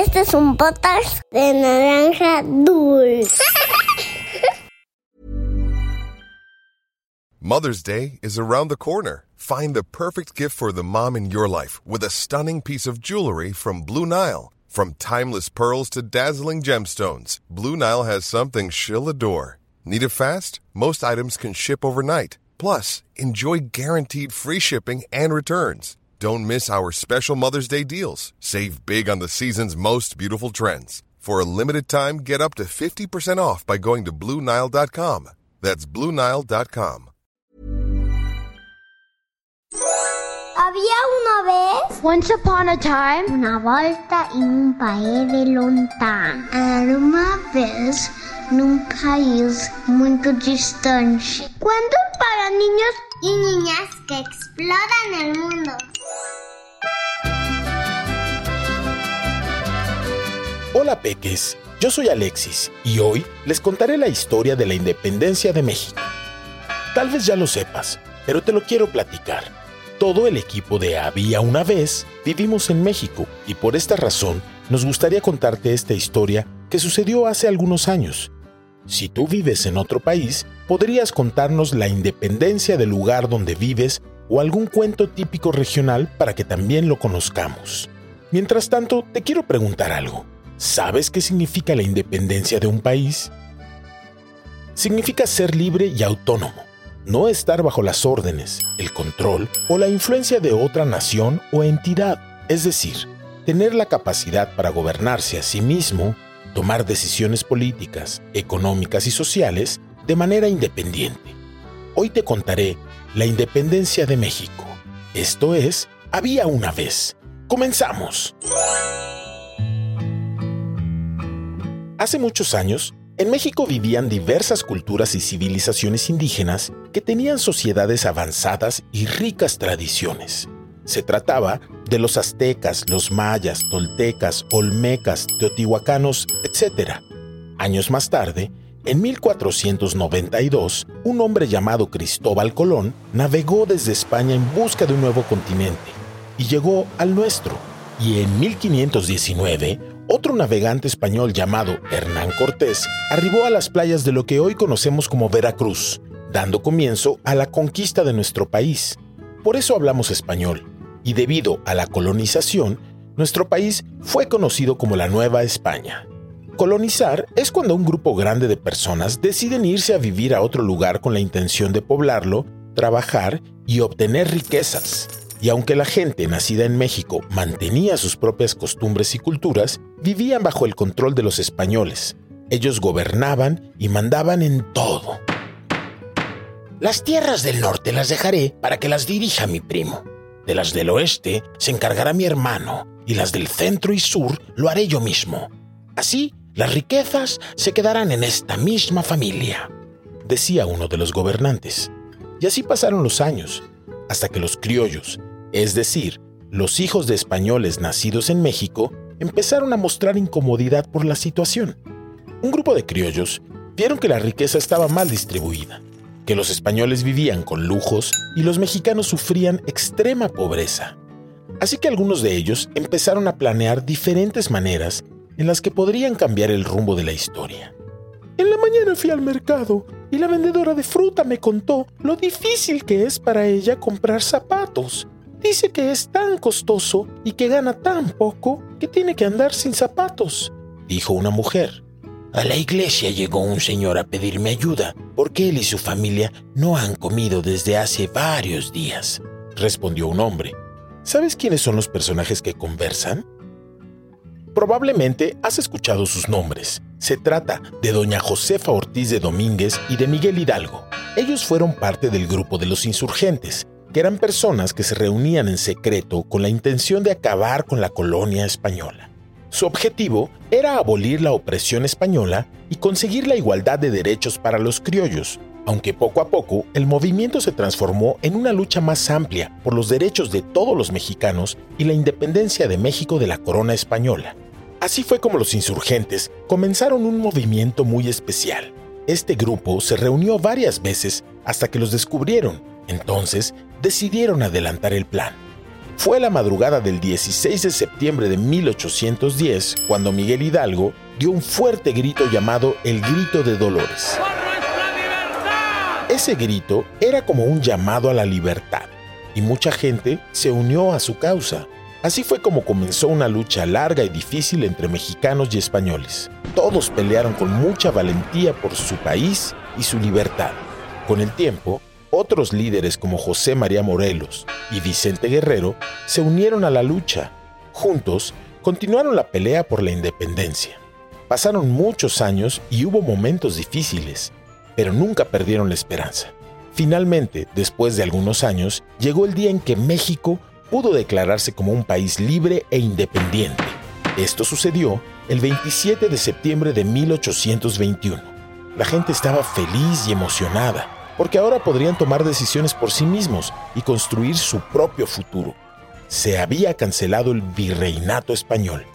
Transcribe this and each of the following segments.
Este es un de naranja dulce. Mother's Day is around the corner. Find the perfect gift for the mom in your life with a stunning piece of jewelry from Blue Nile. From timeless pearls to dazzling gemstones, Blue Nile has something she'll adore. Need it fast? Most items can ship overnight. Plus, enjoy guaranteed free shipping and returns. Don't miss our special Mother's Day deals. Save big on the season's most beautiful trends. For a limited time, get up to 50% off by going to BlueNile.com. That's BlueNile.com. Había una vez Once upon a time, una volta en un país de lontano. Era uma vez num país muito distante. Cuentos para niños y niñas que Peques, yo soy Alexis y hoy les contaré la historia de la independencia de México. Tal vez ya lo sepas, pero te lo quiero platicar. Todo el equipo de Había una vez vivimos en México y por esta razón nos gustaría contarte esta historia que sucedió hace algunos años. Si tú vives en otro país, podrías contarnos la independencia del lugar donde vives o algún cuento típico regional para que también lo conozcamos. Mientras tanto, te quiero preguntar algo. ¿Sabes qué significa la independencia de un país? Significa ser libre y autónomo, no estar bajo las órdenes, el control o la influencia de otra nación o entidad, es decir, tener la capacidad para gobernarse a sí mismo, tomar decisiones políticas, económicas y sociales de manera independiente. Hoy te contaré la independencia de México. Esto es, había una vez. Comenzamos. Hace muchos años, en México vivían diversas culturas y civilizaciones indígenas que tenían sociedades avanzadas y ricas tradiciones. Se trataba de los aztecas, los mayas, toltecas, olmecas, teotihuacanos, etc. Años más tarde, en 1492, un hombre llamado Cristóbal Colón navegó desde España en busca de un nuevo continente y llegó al nuestro. Y en 1519, otro navegante español llamado Hernán Cortés arribó a las playas de lo que hoy conocemos como Veracruz, dando comienzo a la conquista de nuestro país. Por eso hablamos español, y debido a la colonización, nuestro país fue conocido como la Nueva España. Colonizar es cuando un grupo grande de personas deciden irse a vivir a otro lugar con la intención de poblarlo, trabajar y obtener riquezas. Y aunque la gente nacida en México mantenía sus propias costumbres y culturas, vivían bajo el control de los españoles. Ellos gobernaban y mandaban en todo. Las tierras del norte las dejaré para que las dirija mi primo. De las del oeste se encargará mi hermano y las del centro y sur lo haré yo mismo. Así, las riquezas se quedarán en esta misma familia, decía uno de los gobernantes. Y así pasaron los años, hasta que los criollos, es decir, los hijos de españoles nacidos en México, empezaron a mostrar incomodidad por la situación. Un grupo de criollos vieron que la riqueza estaba mal distribuida, que los españoles vivían con lujos y los mexicanos sufrían extrema pobreza. Así que algunos de ellos empezaron a planear diferentes maneras en las que podrían cambiar el rumbo de la historia. En la mañana fui al mercado y la vendedora de fruta me contó lo difícil que es para ella comprar zapatos. Dice que es tan costoso y que gana tan poco que tiene que andar sin zapatos, dijo una mujer. A la iglesia llegó un señor a pedirme ayuda porque él y su familia no han comido desde hace varios días, respondió un hombre. ¿Sabes quiénes son los personajes que conversan? Probablemente has escuchado sus nombres. Se trata de doña Josefa Ortiz de Domínguez y de Miguel Hidalgo. Ellos fueron parte del grupo de los insurgentes, que eran personas que se reunían en secreto con la intención de acabar con la colonia española. Su objetivo era abolir la opresión española y conseguir la igualdad de derechos para los criollos, aunque poco a poco el movimiento se transformó en una lucha más amplia por los derechos de todos los mexicanos y la independencia de México de la corona española. Así fue como los insurgentes comenzaron un movimiento muy especial. Este grupo se reunió varias veces hasta que los descubrieron, entonces decidieron adelantar el plan. Fue la madrugada del 16 de septiembre de 1810 cuando Miguel Hidalgo dio un fuerte grito llamado el Grito de Dolores. Ese grito era como un llamado a la libertad y mucha gente se unió a su causa. Así fue como comenzó una lucha larga y difícil entre mexicanos y españoles. Todos pelearon con mucha valentía por su país y su libertad. Con el tiempo, otros líderes como José María Morelos y Vicente Guerrero se unieron a la lucha. Juntos, continuaron la pelea por la independencia. Pasaron muchos años y hubo momentos difíciles, pero nunca perdieron la esperanza. Finalmente, después de algunos años, llegó el día en que México pudo declararse como un país libre e independiente. Esto sucedió el 27 de septiembre de 1821. La gente estaba feliz y emocionada, porque ahora podrían tomar decisiones por sí mismos y construir su propio futuro. Se había cancelado el virreinato español.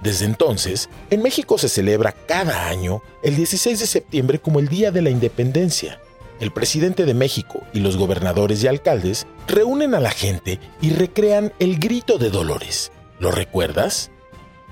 Desde entonces, en México se celebra cada año el 16 de septiembre como el Día de la Independencia el presidente de México y los gobernadores y alcaldes reúnen a la gente y recrean el grito de Dolores. ¿Lo recuerdas?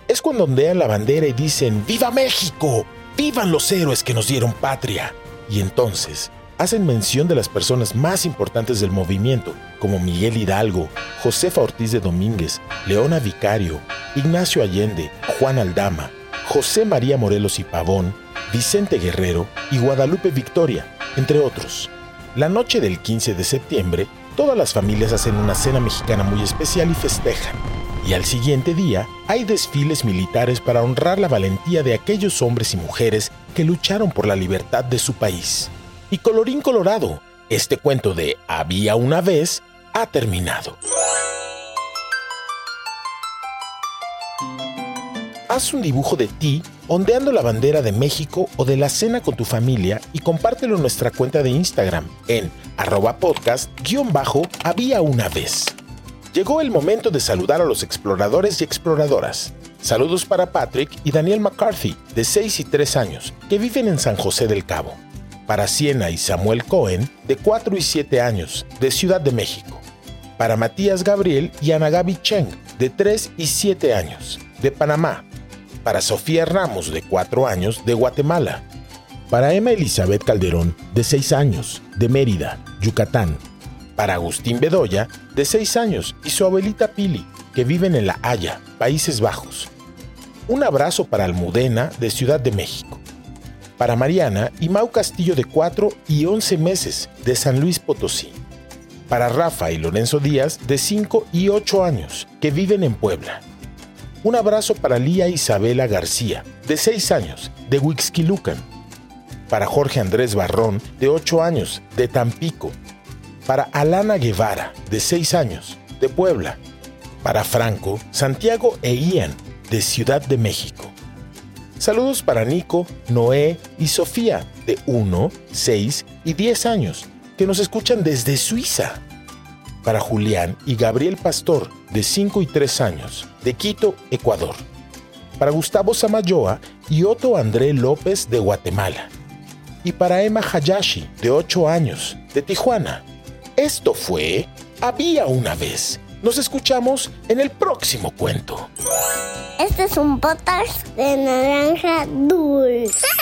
Es cuando ondean la bandera y dicen ¡Viva México! ¡Vivan los héroes que nos dieron patria! Y entonces hacen mención de las personas más importantes del movimiento, como Miguel Hidalgo, Josefa Ortiz de Domínguez, Leona Vicario, Ignacio Allende, Juan Aldama, José María Morelos y Pavón, Vicente Guerrero y Guadalupe Victoria, entre otros. La noche del 15 de septiembre, todas las familias hacen una cena mexicana muy especial y festejan. Y al siguiente día hay desfiles militares para honrar la valentía de aquellos hombres y mujeres que lucharon por la libertad de su país. Y colorín colorado, este cuento de Había una vez ha terminado. Haz un dibujo de ti ondeando la bandera de México o de la cena con tu familia y compártelo en nuestra cuenta de Instagram en arroba podcast-había una vez. Llegó el momento de saludar a los exploradores y exploradoras. Saludos para Patrick y Daniel McCarthy, de 6 y 3 años, que viven en San José del Cabo. Para Siena y Samuel Cohen, de 4 y 7 años, de Ciudad de México. Para Matías Gabriel y Ana Gaby Cheng, de 3 y 7 años, de Panamá para Sofía Ramos, de 4 años, de Guatemala. Para Emma Elizabeth Calderón, de 6 años, de Mérida, Yucatán. Para Agustín Bedoya, de 6 años, y su abuelita Pili, que viven en La Haya, Países Bajos. Un abrazo para Almudena, de Ciudad de México. Para Mariana y Mau Castillo, de 4 y 11 meses, de San Luis Potosí. Para Rafa y Lorenzo Díaz, de 5 y 8 años, que viven en Puebla. Un abrazo para Lía Isabela García, de 6 años, de Huixquilucan. Para Jorge Andrés Barrón, de 8 años, de Tampico. Para Alana Guevara, de 6 años, de Puebla. Para Franco, Santiago e Ian, de Ciudad de México. Saludos para Nico, Noé y Sofía, de 1, 6 y 10 años, que nos escuchan desde Suiza para Julián y Gabriel Pastor, de 5 y 3 años, de Quito, Ecuador. Para Gustavo Samayoa y Otto André López, de Guatemala. Y para Emma Hayashi, de 8 años, de Tijuana. Esto fue Había una vez. Nos escuchamos en el próximo cuento. Este es un potas de naranja dulce.